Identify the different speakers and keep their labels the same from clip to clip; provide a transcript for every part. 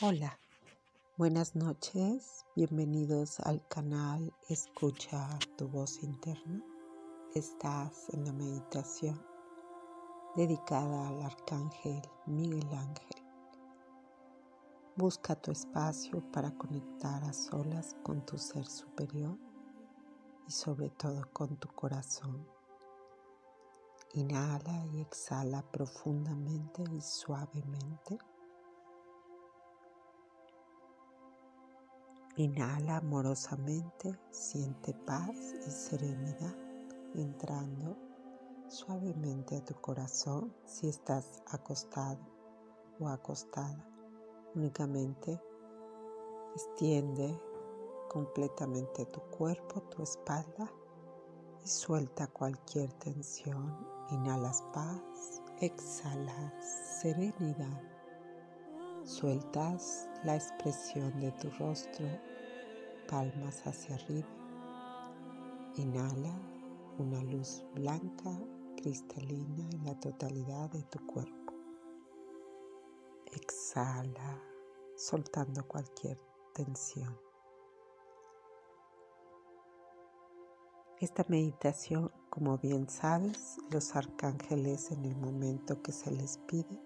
Speaker 1: Hola, buenas noches, bienvenidos al canal Escucha tu voz interna. Estás en la meditación dedicada al arcángel Miguel Ángel. Busca tu espacio para conectar a solas con tu ser superior y sobre todo con tu corazón. Inhala y exhala profundamente y suavemente. Inhala amorosamente, siente paz y serenidad entrando suavemente a tu corazón si estás acostado o acostada. Únicamente extiende completamente tu cuerpo, tu espalda y suelta cualquier tensión Inhalas paz, exhalas serenidad. Sueltas la expresión de tu rostro, palmas hacia arriba. Inhala una luz blanca, cristalina en la totalidad de tu cuerpo. Exhala, soltando cualquier tensión. Esta meditación, como bien sabes, los arcángeles en el momento que se les pide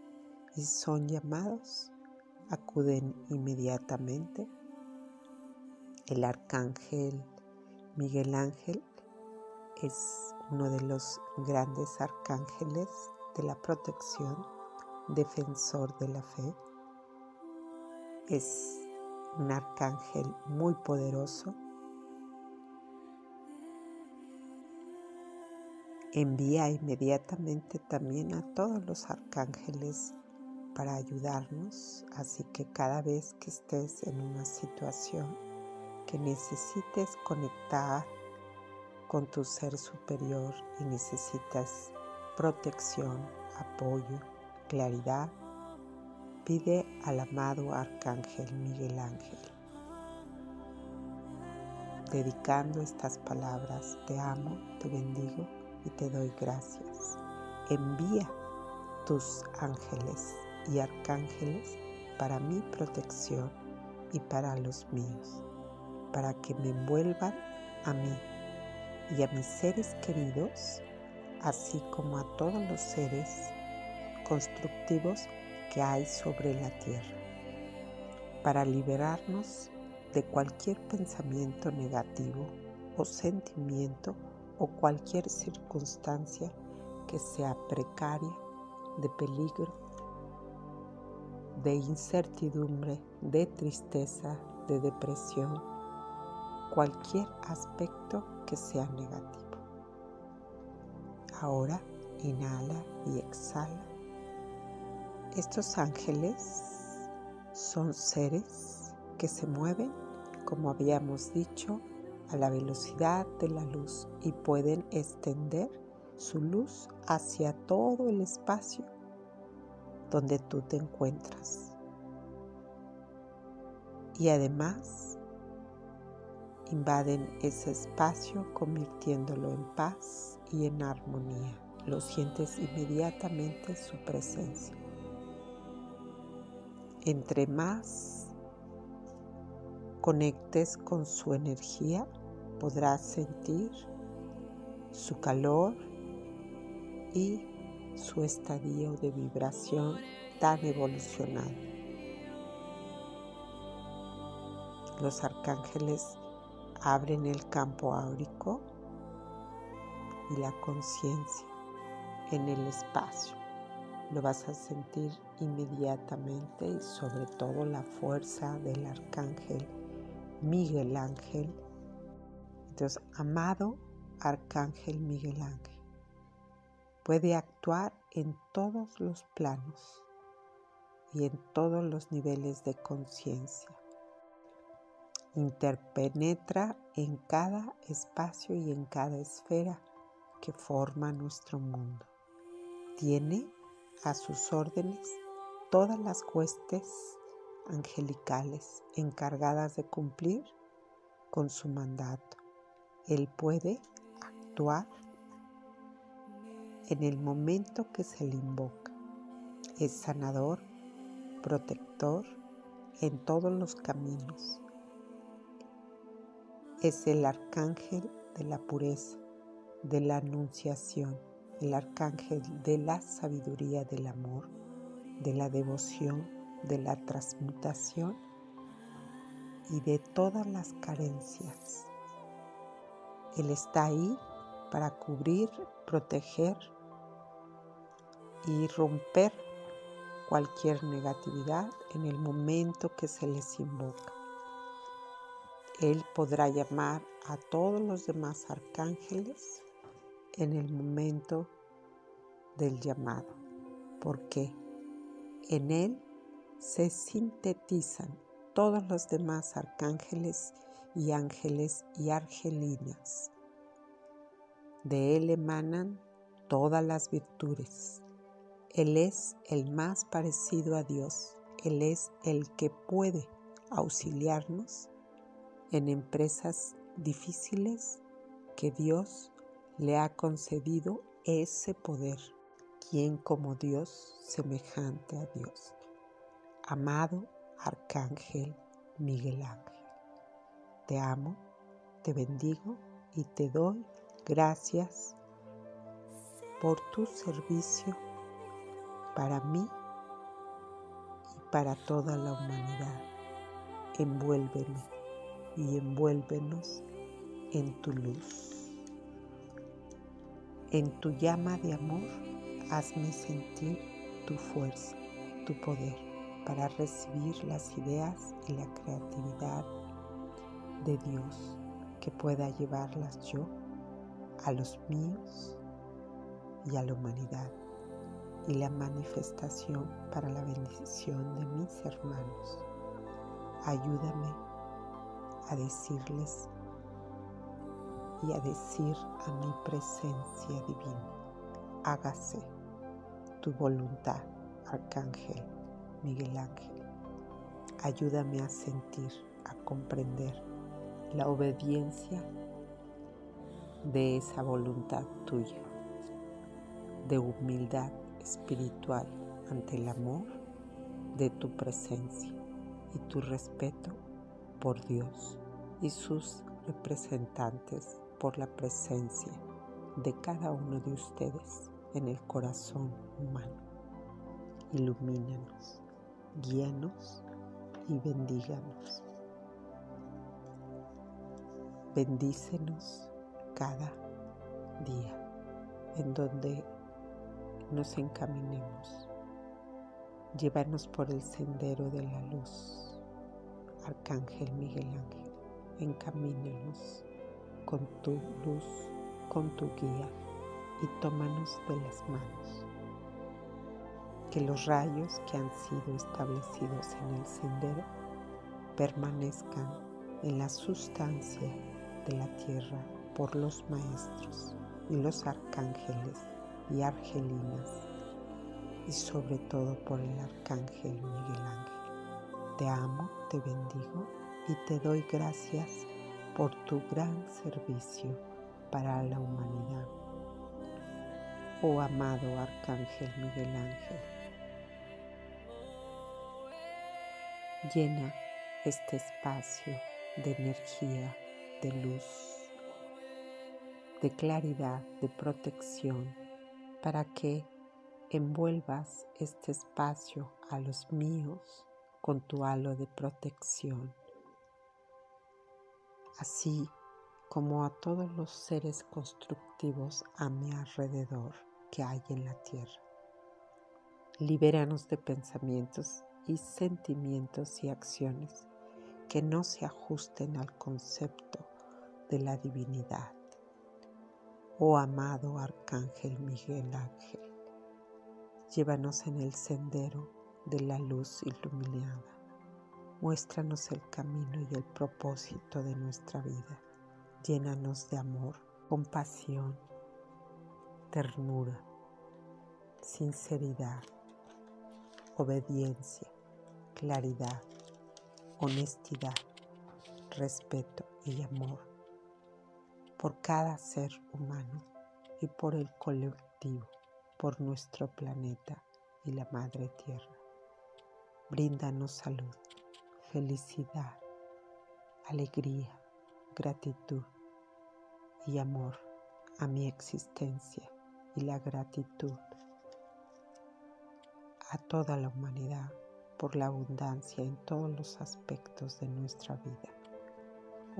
Speaker 1: y son llamados, acuden inmediatamente. El arcángel Miguel Ángel es uno de los grandes arcángeles de la protección, defensor de la fe. Es un arcángel muy poderoso envía inmediatamente también a todos los arcángeles para ayudarnos, así que cada vez que estés en una situación que necesites conectar con tu ser superior y necesitas protección, apoyo, claridad, pide al amado Arcángel Miguel Ángel. Dedicando estas palabras, te amo, te bendigo y te doy gracias. Envía tus ángeles y arcángeles para mi protección y para los míos, para que me envuelvan a mí y a mis seres queridos, así como a todos los seres constructivos que hay sobre la tierra, para liberarnos de cualquier pensamiento negativo o sentimiento o cualquier circunstancia que sea precaria, de peligro, de incertidumbre, de tristeza, de depresión, cualquier aspecto que sea negativo. Ahora inhala y exhala. Estos ángeles son seres que se mueven, como habíamos dicho, a la velocidad de la luz y pueden extender su luz hacia todo el espacio donde tú te encuentras. Y además invaden ese espacio convirtiéndolo en paz y en armonía. Lo sientes inmediatamente su presencia. Entre más conectes con su energía, podrás sentir su calor y su estadio de vibración tan evolucionado. Los arcángeles abren el campo áurico y la conciencia en el espacio. Lo vas a sentir inmediatamente y sobre todo la fuerza del arcángel Miguel Ángel amado Arcángel Miguel Ángel, puede actuar en todos los planos y en todos los niveles de conciencia. Interpenetra en cada espacio y en cada esfera que forma nuestro mundo. Tiene a sus órdenes todas las huestes angelicales encargadas de cumplir con su mandato él puede actuar en el momento que se le invoca. Es sanador, protector, en todos los caminos. Es el arcángel de la pureza, de la anunciación, el arcángel de la sabiduría del amor, de la devoción, de la transmutación y de todas las carencias. Él está ahí para cubrir, proteger y romper cualquier negatividad en el momento que se les invoca. Él podrá llamar a todos los demás arcángeles en el momento del llamado, porque en Él se sintetizan todos los demás arcángeles y ángeles y argelinas. De Él emanan todas las virtudes. Él es el más parecido a Dios. Él es el que puede auxiliarnos en empresas difíciles que Dios le ha concedido ese poder. ¿Quién como Dios semejante a Dios? Amado Arcángel Miguel Ángel, te amo, te bendigo y te doy gracias por tu servicio para mí y para toda la humanidad. Envuélveme y envuélvenos en tu luz. En tu llama de amor, hazme sentir tu fuerza, tu poder para recibir las ideas y la creatividad de Dios que pueda llevarlas yo a los míos y a la humanidad y la manifestación para la bendición de mis hermanos. Ayúdame a decirles y a decir a mi presencia divina, hágase tu voluntad, Arcángel Miguel Ángel. Ayúdame a sentir, a comprender la obediencia de esa voluntad tuya, de humildad espiritual ante el amor de tu presencia y tu respeto por Dios y sus representantes por la presencia de cada uno de ustedes en el corazón humano. Ilumínanos, guíanos y bendíganos. Bendícenos cada día en donde nos encaminemos. Llévanos por el sendero de la luz Arcángel Miguel Ángel, encamínanos con tu luz, con tu guía y tómanos de las manos. Que los rayos que han sido establecidos en el sendero permanezcan en la sustancia de la tierra por los maestros y los arcángeles y argelinas y sobre todo por el arcángel Miguel Ángel. Te amo, te bendigo y te doy gracias por tu gran servicio para la humanidad. Oh amado Arcángel Miguel Ángel, llena este espacio de energía, de luz, de claridad, de protección, para que envuelvas este espacio a los míos con tu halo de protección, así como a todos los seres constructivos a mi alrededor que hay en la tierra. Libéranos de pensamientos y sentimientos y acciones que no se ajusten al concepto de la divinidad. Oh amado Arcángel Miguel Ángel, llévanos en el sendero de la luz iluminada. Muéstranos el camino y el propósito de nuestra vida. Llénanos de amor, compasión, ternura, sinceridad, obediencia, claridad, honestidad, respeto y amor por cada ser humano y por el colectivo, por nuestro planeta y la Madre Tierra. Bríndanos salud, felicidad, alegría, gratitud y amor a mi existencia y la gratitud a toda la humanidad por la abundancia en todos los aspectos de nuestra vida.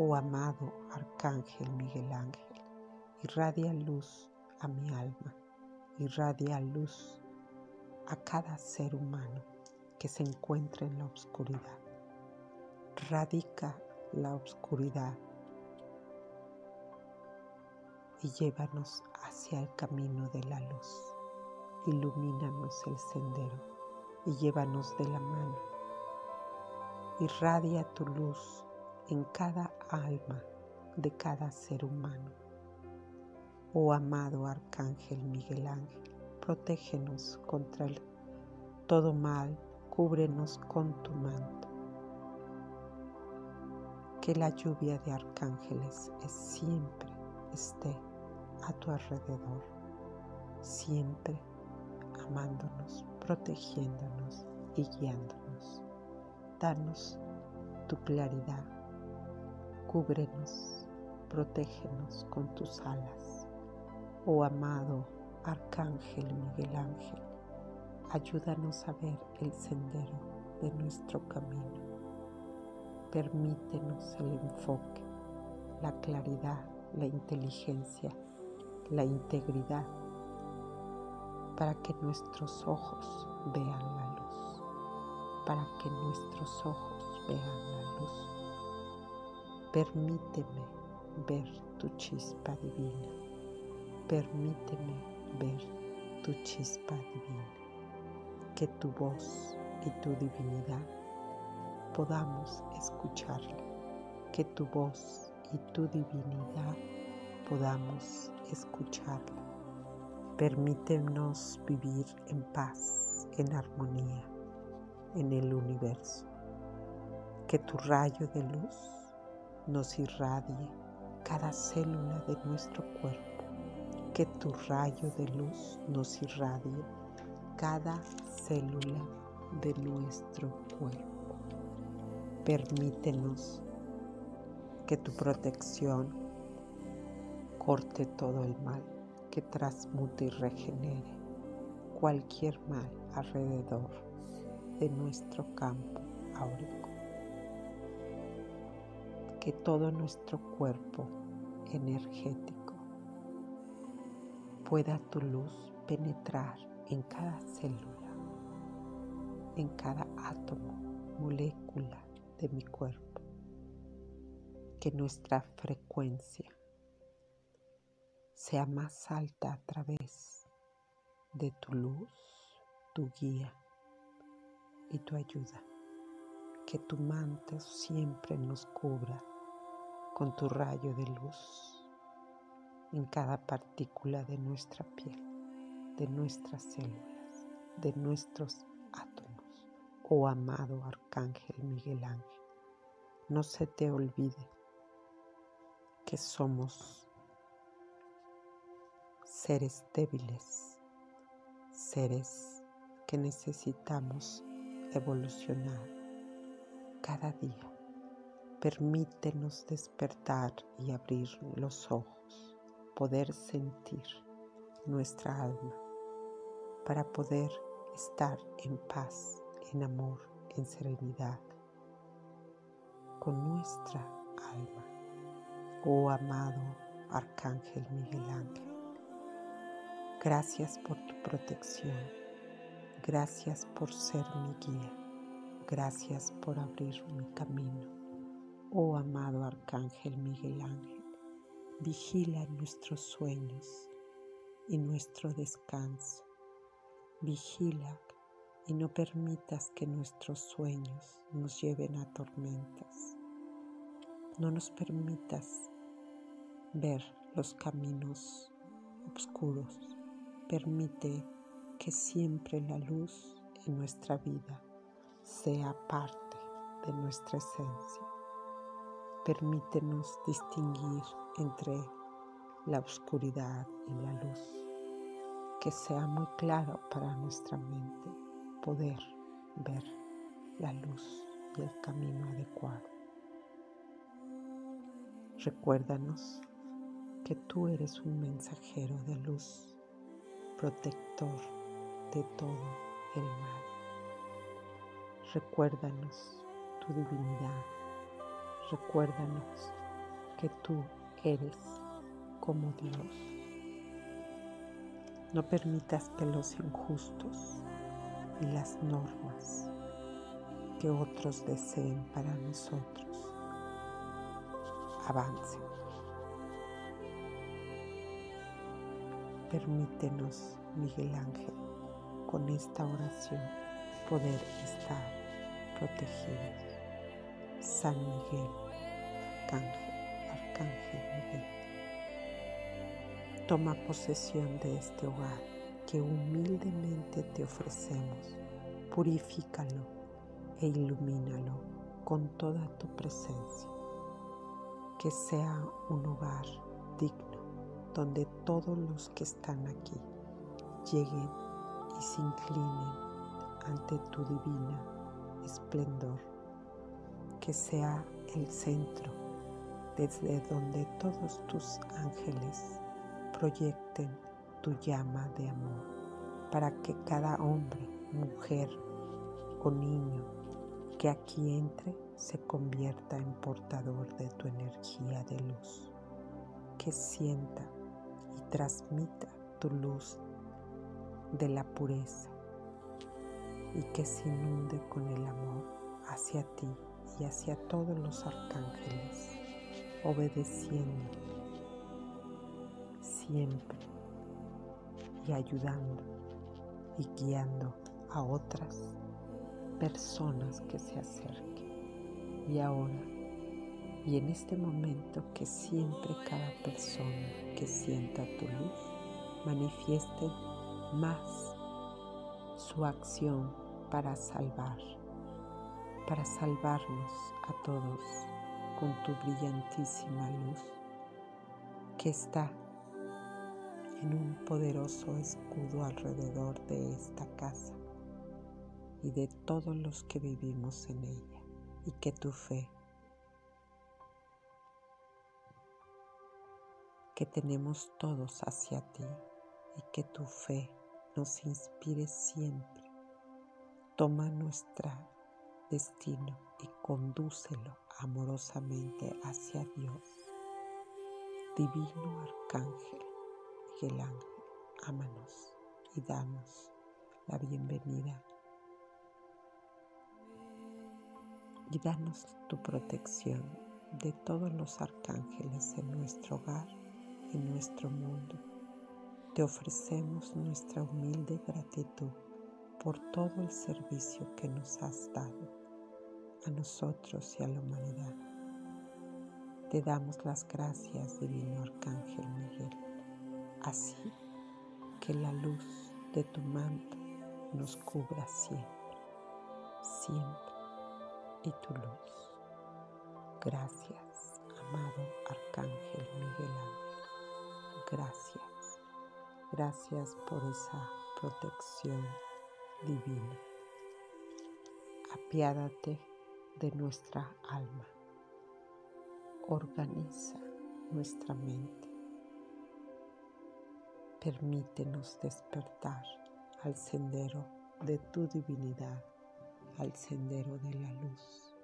Speaker 1: Oh amado Arcángel Miguel Ángel, irradia luz a mi alma, irradia luz a cada ser humano que se encuentra en la oscuridad. Radica la oscuridad y llévanos hacia el camino de la luz. Ilumínanos el sendero y llévanos de la mano. Irradia tu luz en cada alma de cada ser humano. Oh amado Arcángel Miguel Ángel, protégenos contra el, todo mal, cúbrenos con tu manto. Que la lluvia de arcángeles siempre esté a tu alrededor, siempre amándonos, protegiéndonos y guiándonos. Danos tu claridad, cúbrenos, protégenos con tus alas. Oh amado Arcángel Miguel Ángel, ayúdanos a ver el sendero de nuestro camino. Permítenos el enfoque, la claridad, la inteligencia, la integridad, para que nuestros ojos vean la luz, para que nuestros ojos vean la luz. Permíteme ver tu chispa divina, permíteme ver tu chispa divina, que tu voz y tu divinidad podamos escucharla, que tu voz y tu divinidad podamos escucharla. Permítenos vivir en paz, en armonía, en el universo. Que tu rayo de luz nos irradie cada célula de nuestro cuerpo. Que tu rayo de luz nos irradie cada célula de nuestro cuerpo. Permítenos que tu protección corte todo el mal, que transmute y regenere cualquier mal alrededor de nuestro campo áurico. Que todo nuestro cuerpo energético pueda tu luz penetrar en cada célula, en cada átomo, molécula de mi cuerpo. Que nuestra frecuencia sea más alta a través de tu luz, tu guía y tu ayuda. Que tu manto siempre nos cubra con tu rayo de luz en cada partícula de nuestra piel, de nuestras células, de nuestros átomos. Oh amado Arcángel Miguel Ángel, no se te olvide que somos seres débiles, seres que necesitamos evolucionar cada día. Permítenos despertar y abrir los ojos, poder sentir nuestra alma para poder estar en paz, en amor, en serenidad con nuestra alma. Oh amado Arcángel Miguel Ángel. Gracias por tu protección. Gracias por ser mi guía. Gracias por abrir mi camino. Oh amado Arcángel Miguel Ángel, vigila nuestros sueños y nuestro descanso. Vigila y no permitas que nuestros sueños nos lleven a tormentas. No nos permitas ver los caminos oscuros Permite que siempre la luz en nuestra vida sea parte de nuestra esencia. Permítenos distinguir entre la oscuridad y la luz. Que sea muy claro para nuestra mente poder ver la luz y el camino adecuado. Recuérdanos que tú eres un mensajero de luz, protector de todo el mal. Recuérdanos tu divinidad. Recuérdanos que tú eres como Dios. No permitas que los injustos y las normas que otros deseen para nosotros avancen. Permítenos, Miguel Ángel, con esta oración poder estar protegidos. San Miguel, Arcángel, Arcángel Miguel. Toma posesión de este hogar que humildemente te ofrecemos. Purifícalo e ilumínalo con toda tu presencia. Que sea un hogar digno donde todos los que están aquí lleguen y se inclinen ante tu divina esplendor. Que sea el centro desde donde todos tus ángeles proyecten tu llama de amor para que cada hombre, mujer o niño que aquí entre se convierta en portador de tu energía de luz, que sienta y transmita tu luz de la pureza y que se inunde con el amor hacia ti y hacia todos los arcángeles, obedeciendo siempre y ayudando y guiando a otras personas que se acerquen. Y ahora y en este momento que siempre cada persona que sienta tu luz manifieste más su acción para salvar, para salvarnos a todos con tu brillantísima luz que está en un poderoso escudo alrededor de esta casa y de todos los que vivimos en ella, y que tu fe, que tenemos todos hacia ti, y que tu fe nos inspire siempre. Toma nuestro destino y condúcelo amorosamente hacia Dios. Divino Arcángel Miguel Ángel, ámanos y danos la bienvenida. Y danos tu protección de todos los arcángeles en nuestro hogar, en nuestro mundo. Te ofrecemos nuestra humilde gratitud por todo el servicio que nos has dado a nosotros y a la humanidad. Te damos las gracias, Divino Arcángel Miguel así que la luz de tu manto nos cubra siempre, siempre y tu luz. Gracias, amado Arcángel Miguel. Gracias, gracias por esa protección divina. Apiádate de nuestra alma. Organiza nuestra mente Permítenos despertar al sendero de tu divinidad, al sendero de la luz,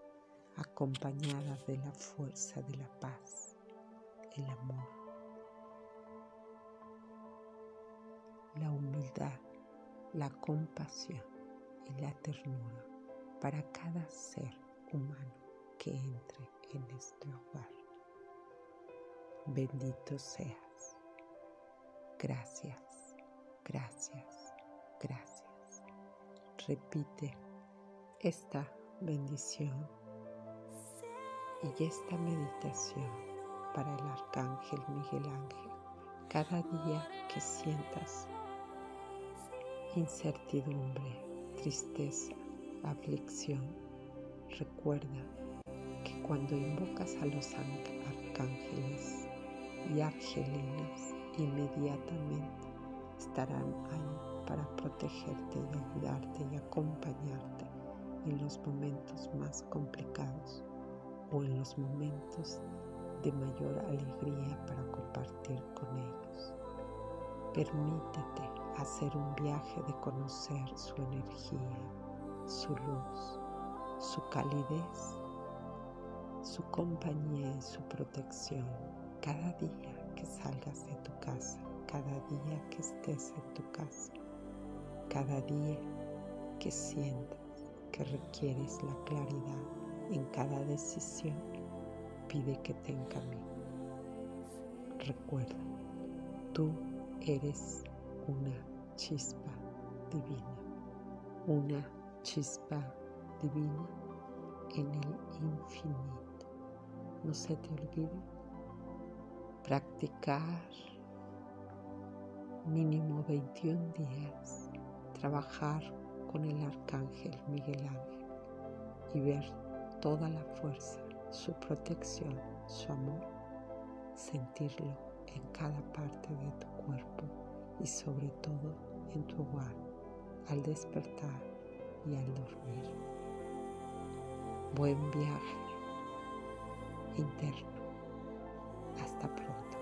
Speaker 1: acompañada de la fuerza de la paz, el amor, la humildad, la compasión y la ternura para cada ser humano que entre en este hogar. Bendito sea Gracias, gracias, gracias. Repite esta bendición y esta meditación para el Arcángel Miguel Ángel. Cada día que sientas incertidumbre, tristeza, aflicción, recuerda que cuando invocas a los arcángeles y argelinas, inmediatamente estarán ahí para protegerte y ayudarte y acompañarte en los momentos más complicados o en los momentos de mayor alegría para compartir con ellos. Permítete hacer un viaje de conocer su energía, su luz, su calidez, su compañía y su protección cada día que salgas de tu casa, cada día que estés en tu casa, cada día que sientas que requieres la claridad en cada decisión, pide que te encamine. Recuerda, tú eres una chispa divina, una chispa divina en el infinito. No se te olvide practicar mínimo 21 días, trabajar con el arcángel Miguel Ángel y ver toda la fuerza, su protección, su amor, sentirlo en cada parte de tu cuerpo y sobre todo en tu hogar, al despertar y al dormir. Buen viaje interno. Hasta pronto.